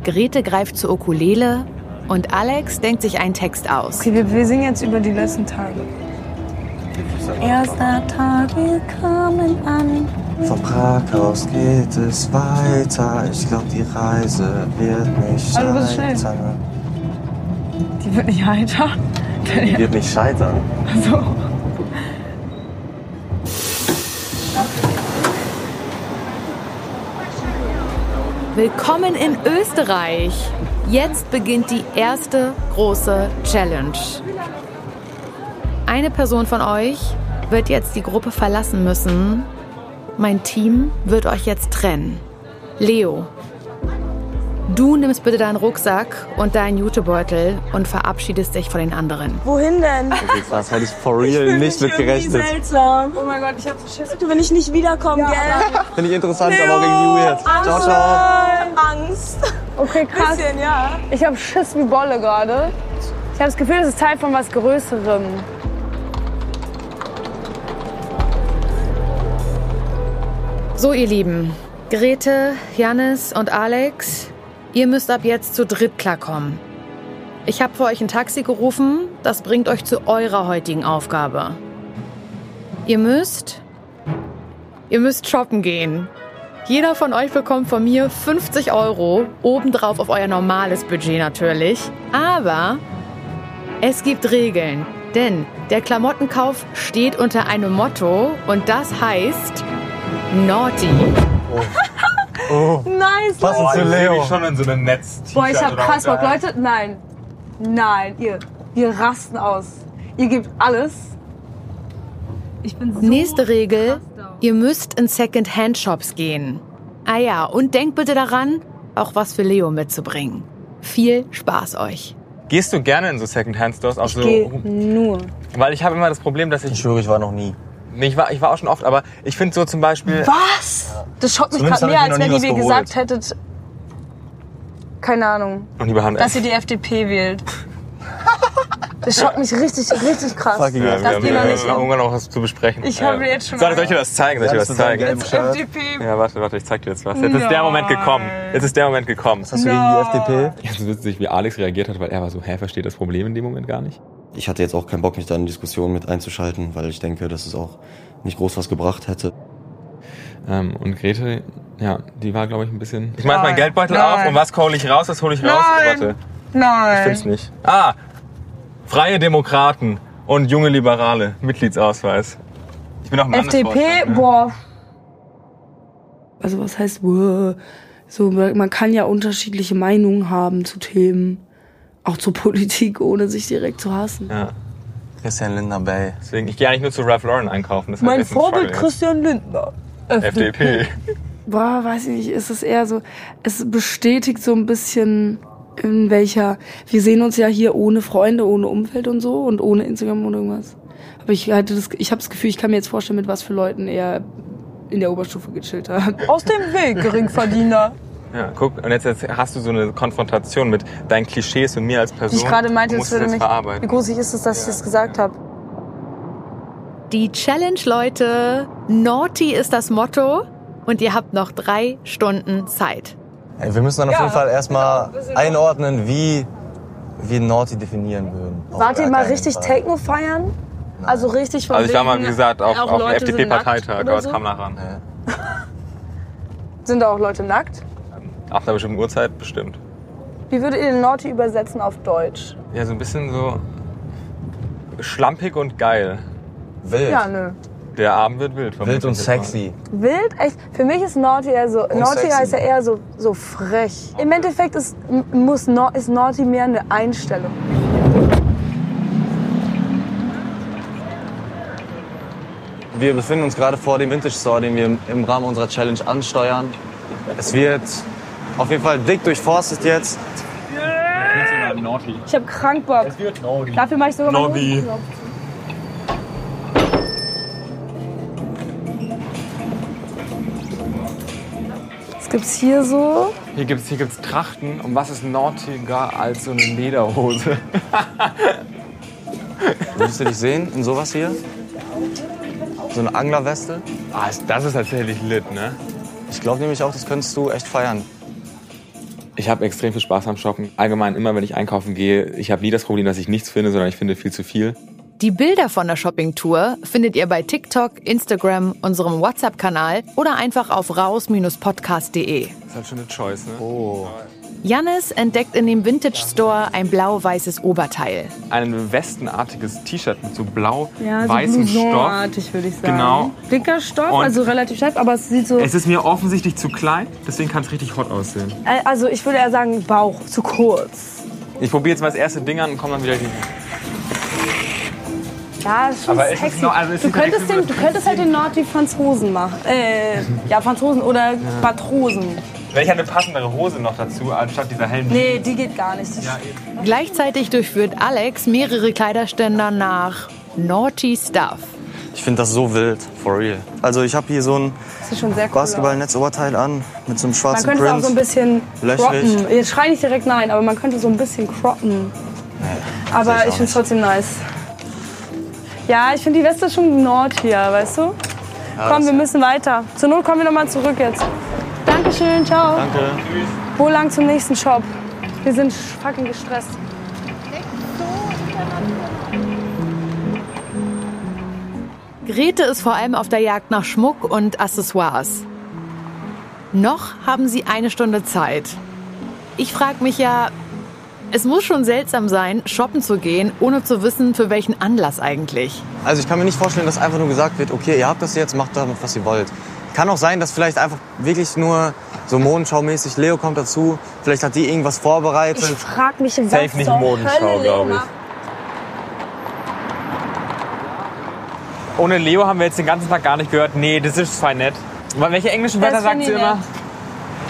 Grete greift zur Ukulele und Alex denkt sich einen Text aus. Okay, wir, wir singen jetzt über die letzten Tage. Erster Tag, wir kamen an. Von Prag aus geht es weiter. Ich glaube, die Reise wird nicht Also, du bist schnell. scheitern. Die wird nicht heiter. Die wird nicht scheitern. So. Willkommen in Österreich. Jetzt beginnt die erste große Challenge. Eine Person von euch wird jetzt die Gruppe verlassen müssen. Mein Team wird euch jetzt trennen. Leo, du nimmst bitte deinen Rucksack und deinen Jutebeutel und verabschiedest dich von den anderen. Wohin denn? Das hätte ich for real nicht mit gerechnet. seltsam. Oh mein Gott, ich hab so Schiss, wenn ich nicht wiederkomme, gell? Finde ich interessant, aber auch irgendwie weird. Ciao, ciao. Angst. Okay, krass. Bisschen, ja. Ich habe Schiss wie Bolle gerade. Ich habe das Gefühl, es ist Teil von was Größerem. So, ihr Lieben, Grete, Janis und Alex, ihr müsst ab jetzt zu dritt klarkommen. Ich habe für euch ein Taxi gerufen, das bringt euch zu eurer heutigen Aufgabe. Ihr müsst. Ihr müsst shoppen gehen. Jeder von euch bekommt von mir 50 Euro, obendrauf auf euer normales Budget natürlich. Aber es gibt Regeln, denn der Klamottenkauf steht unter einem Motto und das heißt Naughty. Oh, Nice, passend Leute. zu Leo. schon in so einem Netz. Boah, ich hab krass Bock. Leute, nein. Nein, ihr, wir rasten aus. Ihr gebt alles. Ich bin so Nächste Regel, ihr müsst in Second-Hand-Shops gehen. Ah ja, und denkt bitte daran, auch was für Leo mitzubringen. Viel Spaß euch. Gehst du gerne in so Second-Hand-Stores? Auch Ich so, geh nur. weil ich habe immer das Problem, dass ich... Ich schwöre, ich war noch nie. Nee, ich, war, ich war auch schon oft, aber ich finde so zum Beispiel... Was? Das schockt mich Zumindest gerade mehr, als wenn ihr mir was gesagt hättet. Keine Ahnung. Noch nie behandelt. Dass ihr die FDP wählt. Das schockt mich richtig, richtig krass. Fucking ja, wir Das haben noch nicht hin. irgendwann noch was zu besprechen. Ich habe jetzt schon Soll, soll ich dir das zeigen? Soll ich dir ist ein zeigen? FDP. Ja, warte, warte, ich zeig dir jetzt was. Jetzt ist der Moment gekommen. Jetzt ist der Moment gekommen. Hast du gegen die FDP? Ja, so witzig, wie Alex reagiert hat, weil er war so, hä, versteht das Problem in dem Moment gar nicht. Ich hatte jetzt auch keinen Bock, mich da in Diskussionen mit einzuschalten, weil ich denke, dass es auch nicht groß was gebracht hätte. Ähm, und Grete, ja, die war, glaube ich, ein bisschen... Ich mach meinen Geldbeutel Nein. auf und was hole ich raus? Was hole ich raus? Nein. Warte, ich Nein. find's nicht. Ah! Freie Demokraten und junge Liberale. Mitgliedsausweis. Ich bin auch im FDP, ne? boah. Also was heißt, wow. so man kann ja unterschiedliche Meinungen haben zu Themen, auch zur Politik, ohne sich direkt zu hassen. Ja, Christian Lindner Bay. deswegen, ich gehe eigentlich nur zu Ralph Lauren einkaufen. Das Mein Vorbild. Christian Lindner. FDP. Boah, weiß ich nicht, ist es eher so, es bestätigt so ein bisschen in welcher, wir sehen uns ja hier ohne Freunde, ohne Umfeld und so und ohne Instagram und irgendwas. Aber ich hatte das, ich habe das Gefühl, ich kann mir jetzt vorstellen, mit was für Leuten er in der Oberstufe gechillt hat. Aus dem Weg, Geringverdiener. Ja, guck, und jetzt, jetzt hast du so eine Konfrontation mit deinen Klischees und mir als Person. Wie ich gerade meinte, musst würde jetzt mich. verarbeiten. Wie gruselig ist es, dass ich das gesagt habe? Die Challenge, Leute. Naughty ist das Motto und ihr habt noch drei Stunden Zeit. Ey, wir müssen dann auf jeden Fall erstmal einordnen, wie wir Naughty definieren würden. Wart ihr mal richtig Fall. Techno feiern? Also richtig von Also ich war mal, wie gesagt, auf, auch auf FDP-Parteitag, aber es so? kam nachher ran. Sind da auch Leute nackt? Ab einer bestimmten Uhrzeit bestimmt. Wie würdet ihr den Naughty übersetzen auf Deutsch? Ja, so ein bisschen so schlampig und geil. Wild. Ja, nö. Der Abend wird wild. Wild und mal. sexy. Wild? Echt? Für mich ist Naughty eher so. Naughty sexy. heißt ja eher so, so frech. Im Endeffekt ist, muss, ist Naughty mehr eine Einstellung. Wir befinden uns gerade vor dem Vintage Store, den wir im Rahmen unserer Challenge ansteuern. Es wird auf jeden Fall dick durchforstet jetzt. Ich hab krank Bock. Dafür mache ich sogar mal Nobby. Was gibt's hier so? Hier gibt's, hier gibt's Trachten. Und was ist nautiger als so eine Lederhose? Würdest du dich sehen in sowas hier? So eine Anglerweste? Ah, das ist tatsächlich lit, ne? Ich glaube nämlich auch, das könntest du echt feiern. Ich habe extrem viel Spaß am Shoppen. Allgemein immer, wenn ich einkaufen gehe, ich habe nie das Problem, dass ich nichts finde, sondern ich finde viel zu viel. Die Bilder von der Shoppingtour findet ihr bei TikTok, Instagram, unserem WhatsApp-Kanal oder einfach auf raus-podcast.de. Ist halt schon eine Choice, ne? Oh. Jannis entdeckt in dem Vintage Store ein blau-weißes Oberteil. Ein westenartiges T-Shirt mit so Ja, so blau-weißem Stoff. Würde ich sagen. Genau. Dicker Stoff, Und- also relativ steif, aber es sieht so. Es ist mir offensichtlich zu klein, deswegen kann es richtig hot aussehen. Äh, Also ich würde eher sagen Bauch, zu kurz. Ich probiere jetzt mal das erste Ding an und komme dann wieder. Ja, ist schon Aber es ist sexy. noch- also du, halt könntest den, du könntest halt den Naughty Franzosen machen. Äh, ja, Franzosen oder Matrosen. Ich eine passendere Hose noch dazu, anstatt dieser hellen. Nee, die geht gar nicht. Gleichzeitig durchführt Alex mehrere Kleiderständer nach Naughty Stuff. Ich finde das so wild, for real. Also ich habe hier so ein cool. Basketballnetzoberteil an mit so einem Man schwarzen könnte es auch Print. so ein bisschen Löchrig. croppen. Jetzt schrei nicht direkt nein, aber man könnte so ein bisschen croppen. Aber ich ich finde es trotzdem nice. Ja, ich finde die Weste schon Nord hier, weißt du? Komm, das- wir müssen weiter. Zur Not kommen wir nochmal zurück jetzt. Dankeschön, ciao. Danke. Wo lang zum nächsten Shop? Wir sind fucking gestresst. Grete ist vor allem auf der Jagd nach Schmuck und Accessoires. Noch haben sie eine Stunde Zeit. Ich frage mich ja, es muss schon seltsam sein, shoppen zu gehen, ohne zu wissen, für welchen Anlass eigentlich. Also ich kann mir nicht vorstellen, dass einfach nur gesagt wird, okay, ihr habt das jetzt, macht damit, was ihr wollt. Kann auch sein, dass vielleicht einfach wirklich nur so Modenschau-mäßig, Leo kommt dazu, vielleicht hat die irgendwas vorbereitet. Ich frag mich, was Safe nicht Modenschau, Hölle glaub ich. Ohne Leo haben wir jetzt den ganzen Tag gar nicht gehört. Nee, das ist fein nett. Aber welche englischen Wörter sagt sie immer?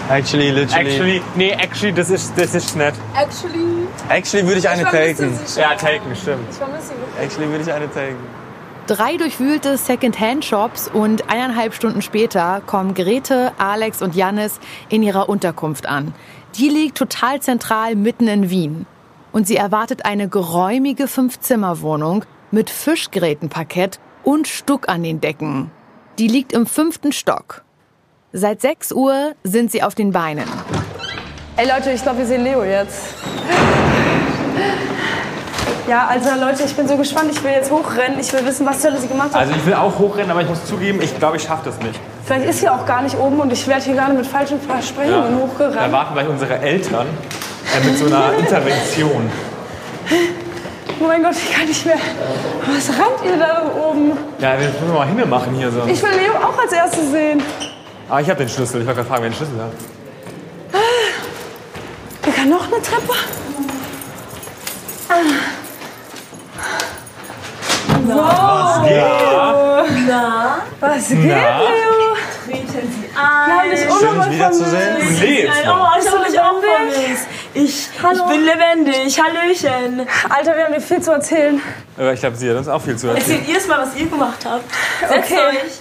Actually, literally. Actually, nee, actually, das ist, das ist nett. Actually, Actually würde ich eine taken. Ja, taken, stimmt. ich vermisse sie. Actually würde ich eine taken. Drei durchwühlte Second-Hand-Shops und eineinhalb Stunden später kommen Grete, Alex und Jannis in ihrer Unterkunft an. Die liegt total zentral mitten in Wien. Und sie erwartet eine geräumige Fünf-Zimmer-Wohnung mit Fischgrätenparkett und Stuck an den Decken. Die liegt im fünften Stock. Seit 6 Uhr sind sie auf den Beinen. Ey Leute, ich glaube, wir sehen Leo jetzt. Ja, also Leute, ich bin so gespannt. Ich will jetzt hochrennen. Ich will wissen, was zur Hölle sie gemacht hat. Also ich will auch hochrennen, aber ich muss zugeben, ich glaube, ich schaffe das nicht. Vielleicht ist sie auch gar nicht oben und ich werde hier gerade mit falschen Versprechungen Da hochgerannt. warten gleich unsere Eltern äh, mit so einer Intervention. Oh mein Gott, ich kann nicht mehr. Was rannt ihr da oben? Ja, wir müssen mal Himmel machen hier so. Ich will Leo auch als erstes sehen. Aber ich habe den Schlüssel. Ich wollte gerade fragen, wer den Schlüssel hat. Wir kann noch eine Treppe. Na, Was geht, Na? Leo? treten Sie ein. Hab ich Schön, dich wiederzusehen. Du lebst Nein, noch. oh, ich habe mich auch vermisst. Ich, ich bin lebendig. Hallöchen. Alter, wir haben dir viel zu erzählen. Aber ich glaube, sie hat uns auch viel zu erzählen. Erzählt ihr es mal, was ihr gemacht habt. Setzt Okay. euch.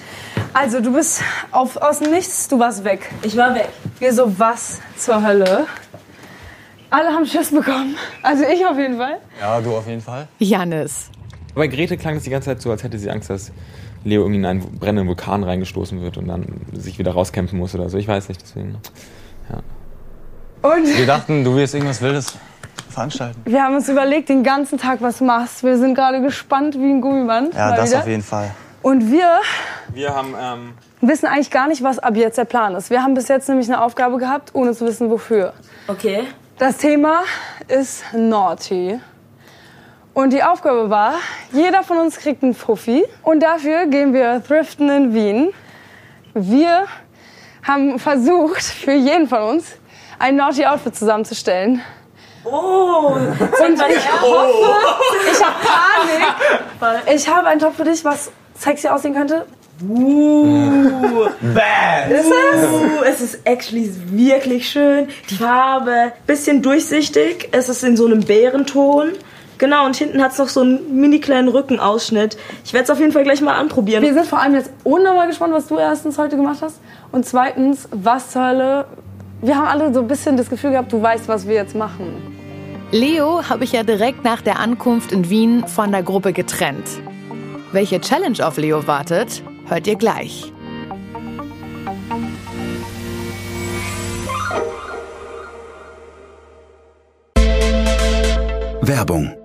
Also, du bist auf, aus dem Nichts, du warst weg. Ich war weg. Wir so, was zur Hölle? Alle haben Schiss bekommen. Also ich auf jeden Fall. Ja, du auf jeden Fall. Jannis. Bei Grete klang es die ganze Zeit so, als hätte sie Angst, dass Leo irgendwie in einen brennenden Vulkan reingestoßen wird und dann sich wieder rauskämpfen muss oder so. Ich weiß nicht, deswegen. Und Wir dachten, du wirst irgendwas Wildes veranstalten. wir haben uns überlegt, den ganzen Tag, was du machst. Wir sind gerade gespannt wie ein Gummiband. Ja, das wieder. auf jeden Fall. Und wir Wir haben, ähm, wissen eigentlich gar nicht, was ab jetzt der Plan ist. Wir haben bis jetzt nämlich eine Aufgabe gehabt, ohne zu wissen, wofür. Okay. Das Thema ist Naughty. Und die Aufgabe war, jeder von uns kriegt einen Fuffi. Und dafür gehen wir thriften in Wien. Wir haben versucht, für jeden von uns ein Naughty Outfit zusammenzustellen. Oh, Und ich hoffe, ich habe Panik. Ich habe einen Top für dich, was sexy aussehen könnte. Ist es? Uh, es ist actually wirklich schön. Die Farbe, bisschen durchsichtig. Es ist in so einem Bärenton. Genau, und hinten hat es noch so einen mini kleinen Rückenausschnitt. Ich werde es auf jeden Fall gleich mal anprobieren. Wir sind vor allem jetzt unnormal gespannt, was du erstens heute gemacht hast. Und zweitens, was zur Hölle. Wir haben alle so ein bisschen das Gefühl gehabt, du weißt, was wir jetzt machen. Leo habe ich ja direkt nach der Ankunft in Wien von der Gruppe getrennt. Welche Challenge auf Leo wartet, hört ihr gleich. Werbung.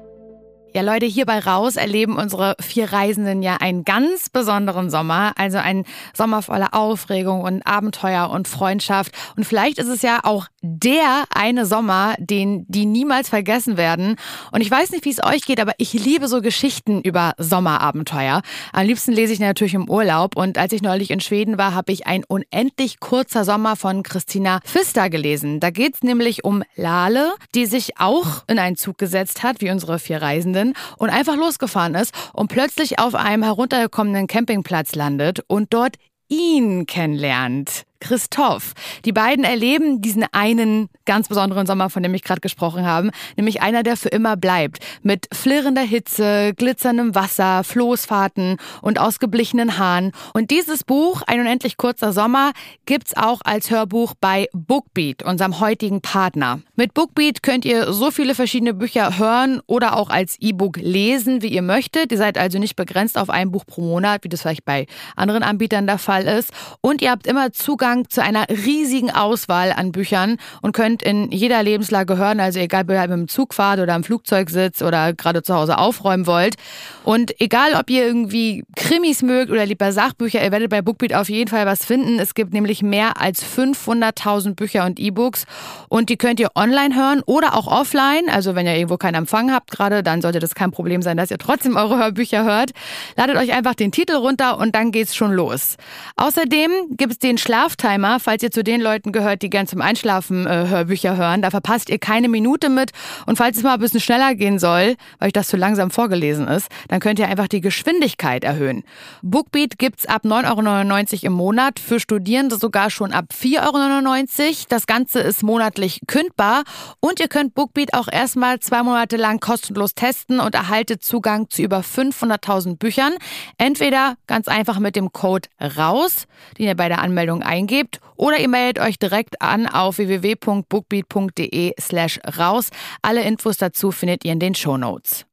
Ja, Leute, hier bei Raus erleben unsere vier Reisenden ja einen ganz besonderen Sommer. Also einen Sommer voller Aufregung und Abenteuer und Freundschaft. Und vielleicht ist es ja auch der eine Sommer, den die niemals vergessen werden. Und ich weiß nicht, wie es euch geht, aber ich liebe so Geschichten über Sommerabenteuer. Am liebsten lese ich natürlich im Urlaub. Und als ich neulich in Schweden war, habe ich ein unendlich kurzer Sommer von Christina Pfister gelesen. Da geht's nämlich um Lale, die sich auch in einen Zug gesetzt hat, wie unsere vier Reisenden, und einfach losgefahren ist und plötzlich auf einem heruntergekommenen Campingplatz landet und dort ihn kennenlernt. Christoph. Die beiden erleben diesen einen ganz besonderen Sommer, von dem ich gerade gesprochen habe, nämlich einer, der für immer bleibt. Mit flirrender Hitze, glitzerndem Wasser, Floßfahrten und ausgeblichenen Haaren. Und dieses Buch, Ein unendlich kurzer Sommer, gibt's auch als Hörbuch bei Bookbeat, unserem heutigen Partner. Mit Bookbeat könnt ihr so viele verschiedene Bücher hören oder auch als E-Book lesen, wie ihr möchtet. Ihr seid also nicht begrenzt auf ein Buch pro Monat, wie das vielleicht bei anderen Anbietern der Fall ist. Und ihr habt immer Zugang zu einer riesigen Auswahl an Büchern und könnt in jeder Lebenslage hören, also egal, ob ihr mit Zug fahrt oder im Flugzeug sitzt oder gerade zu Hause aufräumen wollt. Und egal, ob ihr irgendwie Krimis mögt oder lieber Sachbücher, ihr werdet bei Bookbeat auf jeden Fall was finden. Es gibt nämlich mehr als 500.000 Bücher und E-Books und die könnt ihr online hören oder auch offline. Also wenn ihr irgendwo keinen Empfang habt gerade, dann sollte das kein Problem sein, dass ihr trotzdem eure Hörbücher hört. Ladet euch einfach den Titel runter und dann geht's schon los. Außerdem gibt's den Schlaftimer, falls ihr zu den Leuten gehört, die gern zum Einschlafen äh, Hörbücher hören. Da verpasst ihr keine Minute mit. Und falls es mal ein bisschen schneller gehen soll, weil euch das zu langsam vorgelesen ist, dann könnt ihr einfach die Geschwindigkeit erhöhen. Bookbeat gibt's ab 9,99 Euro im Monat, für Studierende sogar schon ab 4,99 Euro. Das Ganze ist monatlich kündbar und ihr könnt Bookbeat auch erstmal zwei Monate lang kostenlos testen und erhaltet Zugang zu über 500.000 Büchern. Entweder ganz einfach mit dem Code RAUS, den ihr bei der Anmeldung eingebt, oder ihr meldet euch direkt an auf www.bookbeat.de slash raus. Alle Infos dazu findet ihr in den Shownotes.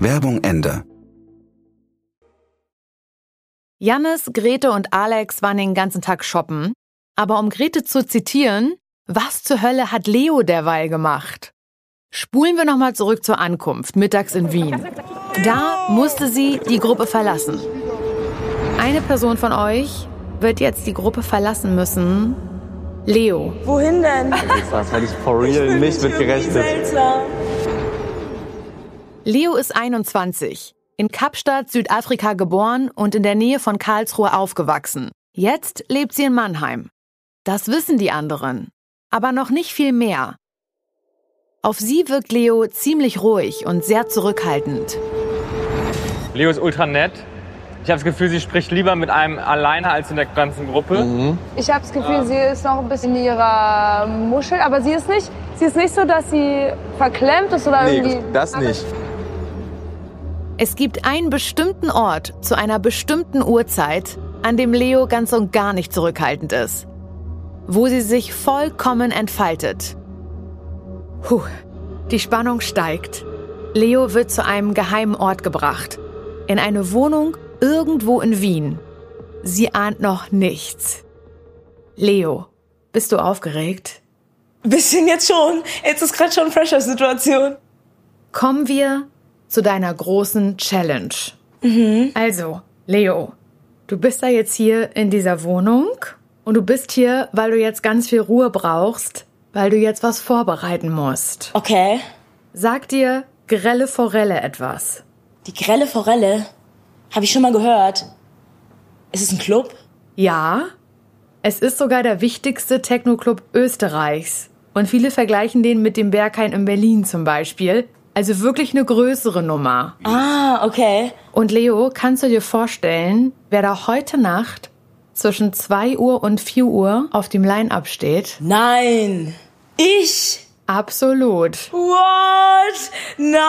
Werbung Ende. Jannis, Grete und Alex waren den ganzen Tag shoppen. Aber um Grete zu zitieren, was zur Hölle hat Leo derweil gemacht? Spulen wir nochmal zurück zur Ankunft, mittags in Wien. Da musste sie die Gruppe verlassen. Eine Person von euch wird jetzt die Gruppe verlassen müssen. Leo. Wohin denn? Das hätte ich for real nicht mit gerechnet. Leo ist 21, in Kapstadt, Südafrika geboren und in der Nähe von Karlsruhe aufgewachsen. Jetzt lebt sie in Mannheim. Das wissen die anderen, aber noch nicht viel mehr. Auf sie wirkt Leo ziemlich ruhig und sehr zurückhaltend. Leo ist ultra nett. Ich habe das Gefühl, sie spricht lieber mit einem alleine als in der ganzen Gruppe. Ich habe das Gefühl, sie ist noch ein bisschen in ihrer Muschel, aber sie ist nicht, sie ist nicht so, dass sie verklemmt ist oder irgendwie. das nicht. Es gibt einen bestimmten Ort zu einer bestimmten Uhrzeit, an dem Leo ganz und gar nicht zurückhaltend ist. Wo sie sich vollkommen entfaltet. Puh, die Spannung steigt. Leo wird zu einem geheimen Ort gebracht. In eine Wohnung irgendwo in Wien. Sie ahnt noch nichts. Leo, bist du aufgeregt? Bisschen jetzt schon. Jetzt ist gerade schon Pressure-Situation. Kommen wir zu deiner großen Challenge. Also, Leo, du bist da jetzt hier in dieser Wohnung und du bist hier, weil du jetzt ganz viel Ruhe brauchst, weil du jetzt was vorbereiten musst. Okay. Sag dir grelle Forelle etwas. Die grelle Forelle. Habe ich schon mal gehört. Ist es ein Club? Ja, es ist sogar der wichtigste Techno-Club Österreichs. Und viele vergleichen den mit dem Berghain in Berlin zum Beispiel. Also wirklich eine größere Nummer. Ah, okay. Und Leo, kannst du dir vorstellen, wer da heute Nacht zwischen 2 Uhr und 4 Uhr auf dem Line-Up steht? Nein. Ich? Absolut. What? Nein.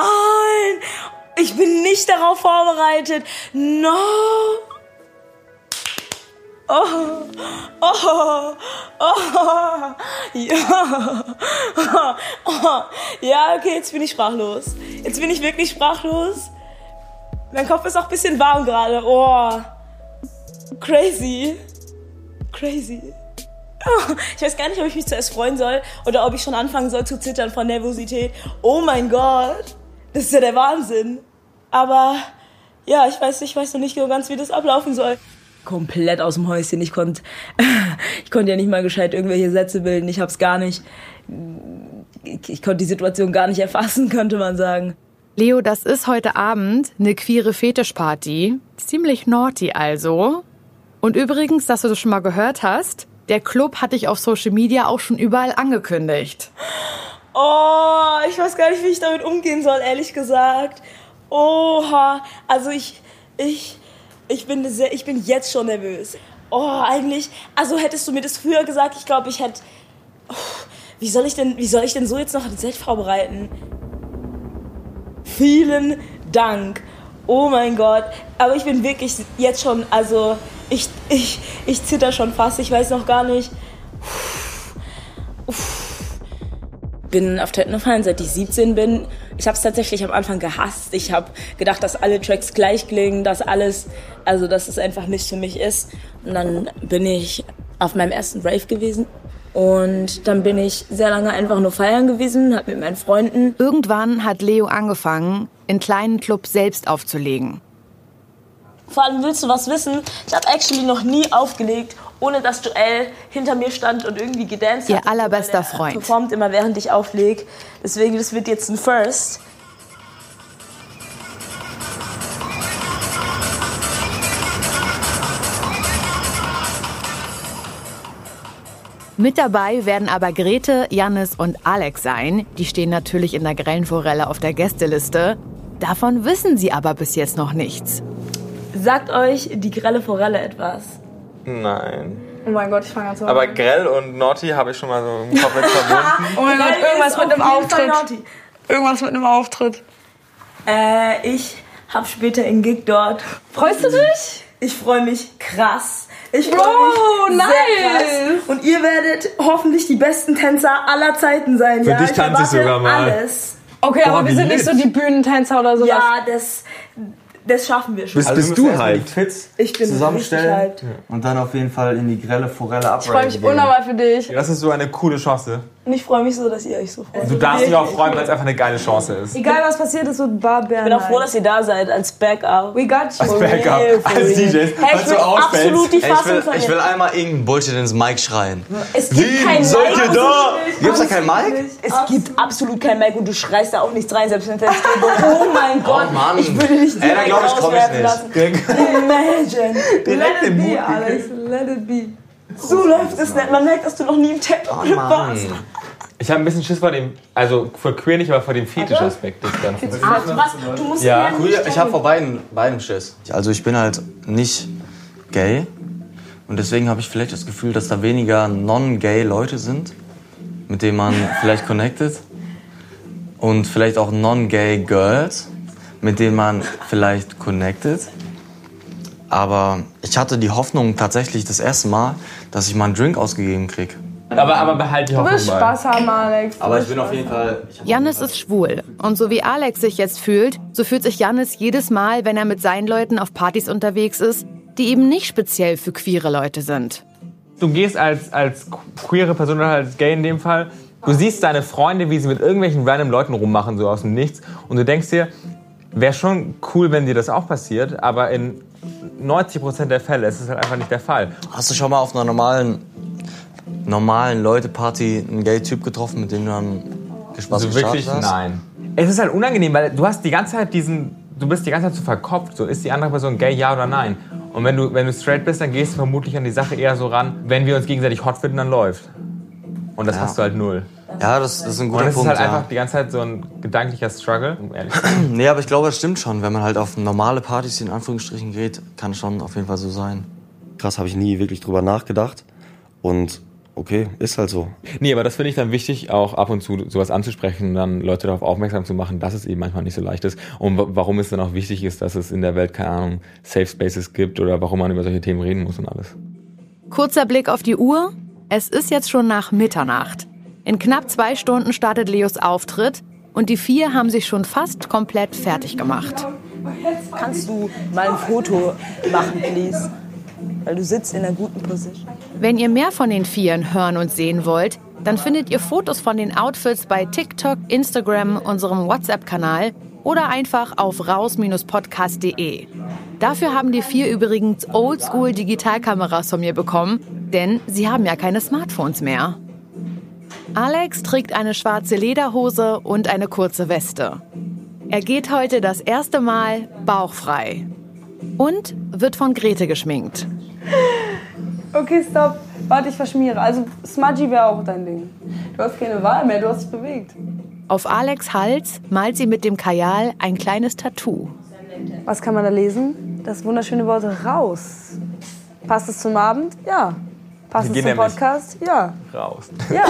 Ich bin nicht darauf vorbereitet. No. Oh, oh, oh, ja. Oh, ja, okay, jetzt bin ich sprachlos. Jetzt bin ich wirklich sprachlos. Mein Kopf ist auch ein bisschen warm gerade. Oh, crazy. Crazy. Oh, ich weiß gar nicht, ob ich mich zuerst freuen soll oder ob ich schon anfangen soll zu zittern von Nervosität. Oh mein Gott, das ist ja der Wahnsinn. Aber ja, ich weiß, ich weiß noch nicht so ganz, wie das ablaufen soll. Komplett aus dem Häuschen. Ich konnte, ich konnte ja nicht mal gescheit irgendwelche Sätze bilden. Ich hab's gar nicht. Ich, ich konnte die Situation gar nicht erfassen, könnte man sagen. Leo, das ist heute Abend eine queere Fetischparty. Ziemlich naughty also. Und übrigens, dass du das schon mal gehört hast, der Club hat dich auf Social Media auch schon überall angekündigt. Oh, ich weiß gar nicht, wie ich damit umgehen soll, ehrlich gesagt. Oha, also ich, ich, ich bin sehr, ich bin jetzt schon nervös. Oh, eigentlich, also hättest du mir das früher gesagt, ich glaube, ich hätte. Oh, wie soll ich denn, wie soll ich denn so jetzt noch das Set vorbereiten? Vielen Dank. Oh mein Gott. Aber ich bin wirklich jetzt schon, also ich, ich, ich zitter schon fast. Ich weiß noch gar nicht. Bin auf Technofallen, seit ich 17 bin. Ich habe es tatsächlich am Anfang gehasst. Ich habe gedacht, dass alle Tracks gleich klingen, dass alles, also dass es einfach nicht für mich ist. Und dann bin ich auf meinem ersten Rave gewesen. Und dann bin ich sehr lange einfach nur feiern gewesen, hab mit meinen Freunden. Irgendwann hat Leo angefangen, in kleinen Clubs selbst aufzulegen. Vor allem willst du was wissen? Ich habe actually noch nie aufgelegt, ohne dass Joel hinter mir stand und irgendwie gedanced Ihr hat. allerbester Freund. Performt immer während ich aufleg. Deswegen, das wird jetzt ein First. Mit dabei werden aber Grete, Jannis und Alex sein. Die stehen natürlich in der grellen Forelle auf der Gästeliste. Davon wissen sie aber bis jetzt noch nichts. Sagt euch die grelle Forelle etwas? Nein. Oh mein Gott, ich fange an zu Aber Grell und Naughty habe ich schon mal so im Kopf verbunden. Oh mein Gott, irgendwas mit einem Auftritt. Irgendwas mit einem Auftritt. Äh, ich hab später einen Gig dort. Freust du dich? Ich freue mich krass. Ich freue Bro, mich nice. sehr krass. Und ihr werdet hoffentlich die besten Tänzer aller Zeiten sein. Für ja? dich tanze ich sogar mal. Alles. Okay, Boah, aber wir sind nicht so die Bühnentänzer oder sowas. Ja, das, das schaffen wir schon. Also bist du hyped? Fits Ich bin richtig zusammenstellen hyped. und dann auf jeden Fall in die grelle Forelle Ich freue mich unnormal für dich. Das ist so eine coole Chance. Und ich freue mich so, dass ihr euch so freut. Du darfst dich auch freuen, weil es einfach eine geile Chance ist. Egal was passiert, es wird Barbär. Ich bin auch froh, dass ihr da seid als Backup. We got you. Als Backup, als. DJs, Hey, ich du will ausfällst. absolut die Ey, ich, Fassung will, ich will einmal irgendeinen Bullshit ins Mic schreien. Es gibt kein seid ihr da? Gibt's da kein Mic? Es gibt absolut kein Mic und du schreist da auch nichts rein, selbst wenn es. Oh mein Gott, Mann. ich würde dich Ey, direkt dann glaub ich, komm ich nicht. lassen. Imagine. Direkt den Mut Alex, let it be. So läuft es nicht. Man merkt, dass du noch nie im Techno-Club Mann. warst. Ich habe ein bisschen Schiss vor dem, also vor queer nicht, aber vor dem Fetischaspekt des Ganzen. Ach, was? Du musst Ja. ja. Cool, ich habe vor beiden, beiden Schiss. Also ich bin halt nicht gay und deswegen habe ich vielleicht das Gefühl, dass da weniger non-gay Leute sind, mit denen man vielleicht connected und vielleicht auch non-gay Girls, mit denen man vielleicht connected. Aber ich hatte die Hoffnung tatsächlich das erste Mal, dass ich mal einen Drink ausgegeben krieg. Aber, aber behalt die Du Hoffnung wirst bei. Spaß haben, Alex. Aber ich bin auf jeden Fall. Jannis ist schwul. Und so wie Alex sich jetzt fühlt, so fühlt sich Jannis jedes Mal, wenn er mit seinen Leuten auf Partys unterwegs ist, die eben nicht speziell für queere Leute sind. Du gehst als, als queere Person oder als gay in dem Fall, du siehst deine Freunde, wie sie mit irgendwelchen random Leuten rummachen, so aus dem Nichts. Und du denkst dir, wäre schon cool, wenn dir das auch passiert, aber in 90% der Fälle ist es halt einfach nicht der Fall. Hast du schon mal auf einer normalen, normalen Leute-Party einen Gay-Typ getroffen, mit dem du dann Spaß Also wirklich, hast? nein. Es ist halt unangenehm, weil du hast die ganze Zeit diesen, du bist die ganze Zeit so verkopft, so ist die andere Person gay, ja oder nein. Und wenn du, wenn du straight bist, dann gehst du vermutlich an die Sache eher so ran, wenn wir uns gegenseitig hot finden, dann läuft. Und das Ja. hast du halt null. Ja, das, das ist ein Und guter es ist Punkt. halt ja. einfach die ganze Zeit so ein gedanklicher Struggle, um ehrlich zu sein. Nee, aber ich glaube, das stimmt schon. Wenn man halt auf normale Partys in Anführungsstrichen geht, kann es schon auf jeden Fall so sein. Krass, habe ich nie wirklich drüber nachgedacht. Und okay, ist halt so. Nee, aber das finde ich dann wichtig, auch ab und zu sowas anzusprechen und dann Leute darauf aufmerksam zu machen, dass es eben manchmal nicht so leicht ist und wa- warum es dann auch wichtig ist, dass es in der Welt, keine Ahnung, Safe Spaces gibt oder warum man über solche Themen reden muss und alles. Kurzer Blick auf die Uhr. Es ist jetzt schon nach Mitternacht. In knapp zwei Stunden startet Leos Auftritt und die vier haben sich schon fast komplett fertig gemacht. Kannst du mal ein Foto machen, please? Weil du sitzt in einer guten Position. Wenn ihr mehr von den Vieren hören und sehen wollt, dann findet ihr Fotos von den Outfits bei TikTok, Instagram, unserem WhatsApp-Kanal oder einfach auf raus-podcast.de. Dafür haben die vier übrigens Oldschool-Digitalkameras von mir bekommen, denn sie haben ja keine Smartphones mehr. Alex trägt eine schwarze Lederhose und eine kurze Weste. Er geht heute das erste Mal bauchfrei und wird von Grete geschminkt. Okay, stopp. Warte, ich verschmiere. Also Smudgy wäre auch dein Ding. Du hast keine Wahl mehr, du hast dich bewegt. Auf Alex Hals malt sie mit dem Kajal ein kleines Tattoo. Was kann man da lesen? Das wunderschöne Wort raus. Passt es zum Abend? Ja. Wir gehen zum nämlich- Podcast? Ja. Raus. Ja.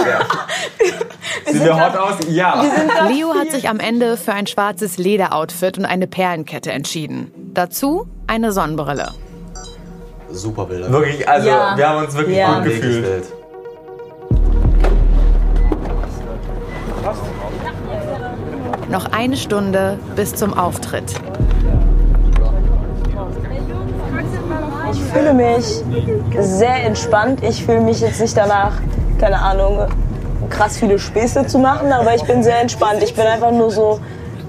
Sieht wir hot aus? Ja. Leo hat sich am Ende für ein schwarzes Lederoutfit und eine Perlenkette entschieden. Dazu eine Sonnenbrille. Super Bilder. Wirklich, also Ja. wir haben uns wirklich Ja. gut gefühlt. Noch eine Stunde bis zum Auftritt. Ich fühle mich sehr entspannt. Ich fühle mich jetzt nicht danach, keine Ahnung, krass viele Späße zu machen, aber ich bin sehr entspannt. Ich bin einfach nur so,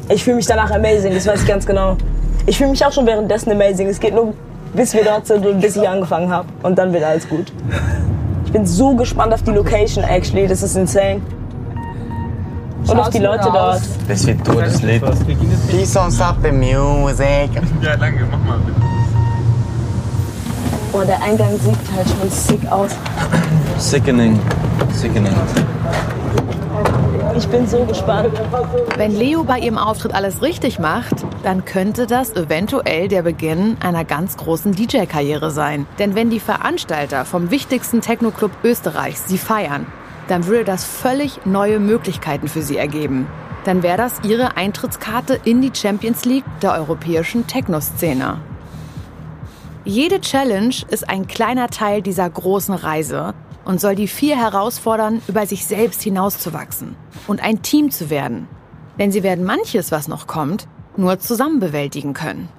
ich fühle mich danach amazing, das weiß ich ganz genau. Ich fühle mich auch schon währenddessen amazing. Es geht nur, bis wir dort sind und bis ich angefangen habe. Und dann wird alles gut. Ich bin so gespannt auf die Location, actually. Das ist insane. Und auf die Leute dort. Das wird Todeslied. Please don't stop the music. Ja, danke, mach mal bitte. Oh, der Eingang sieht halt schon sick aus. Sickening. Sickening. Ich bin so gespannt. Wenn Leo bei ihrem Auftritt alles richtig macht, dann könnte das eventuell der Beginn einer ganz großen DJ-Karriere sein. Denn wenn die Veranstalter vom wichtigsten Techno-Club Österreichs sie feiern, dann würde das völlig neue Möglichkeiten für sie ergeben. Dann wäre das ihre Eintrittskarte in die Champions League der europäischen Techno-Szene. Jede Challenge ist ein kleiner Teil dieser großen Reise und soll die vier herausfordern, über sich selbst hinauszuwachsen und ein Team zu werden. Denn sie werden manches, was noch kommt, nur zusammen bewältigen können.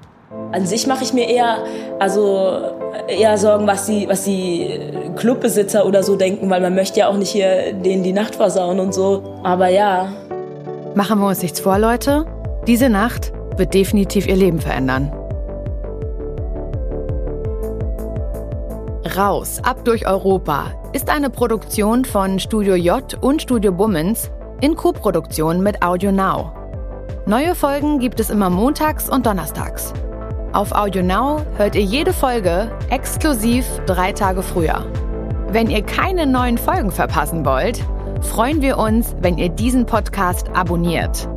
An sich mache ich mir eher, also eher Sorgen, was die, was die Clubbesitzer oder so denken, weil man möchte ja auch nicht hier denen die Nacht versauen und so. Aber ja, Machen wir uns nichts vor, Leute. Diese Nacht wird definitiv ihr Leben verändern. Raus, ab durch Europa ist eine Produktion von Studio J und Studio Bummens in Koproduktion mit Audio Now. Neue Folgen gibt es immer montags und donnerstags. Auf Audio Now hört ihr jede Folge exklusiv drei Tage früher. Wenn ihr keine neuen Folgen verpassen wollt, freuen wir uns, wenn ihr diesen Podcast abonniert.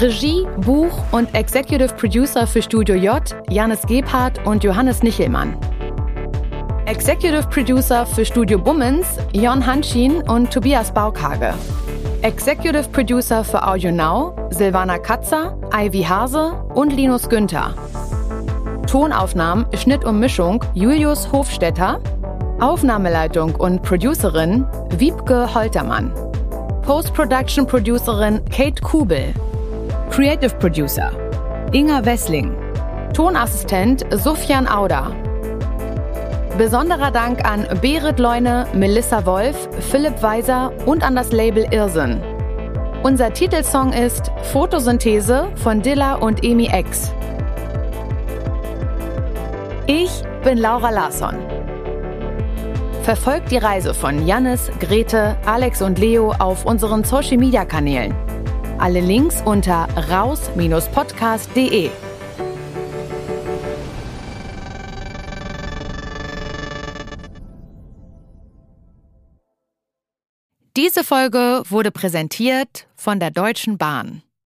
Regie, Buch und Executive Producer für Studio J, Janis Gebhardt und Johannes Nichelmann. Executive Producer für Studio Bummens, Jon Hanschin und Tobias Baukage. Executive Producer für Audio Now, Silvana Katzer, Ivy Hase und Linus Günther. Tonaufnahmen, Schnitt und Mischung Julius Hofstetter. Aufnahmeleitung und Producerin Wiebke Holtermann. Post-Production Producerin Kate Kubel. Creative Producer Inga Wessling. Tonassistent Sufjan Auda. Besonderer Dank an Berit Leune, Melissa Wolf, Philipp Weiser und an das Label Irrsinn. Unser Titelsong ist Photosynthese von Dilla und Emi X. Ich bin Laura Larsson. Verfolgt die Reise von Jannis, Grete, Alex und Leo auf unseren Social Media Kanälen. Alle Links unter raus-podcast.de. Diese Folge wurde präsentiert von der Deutschen Bahn.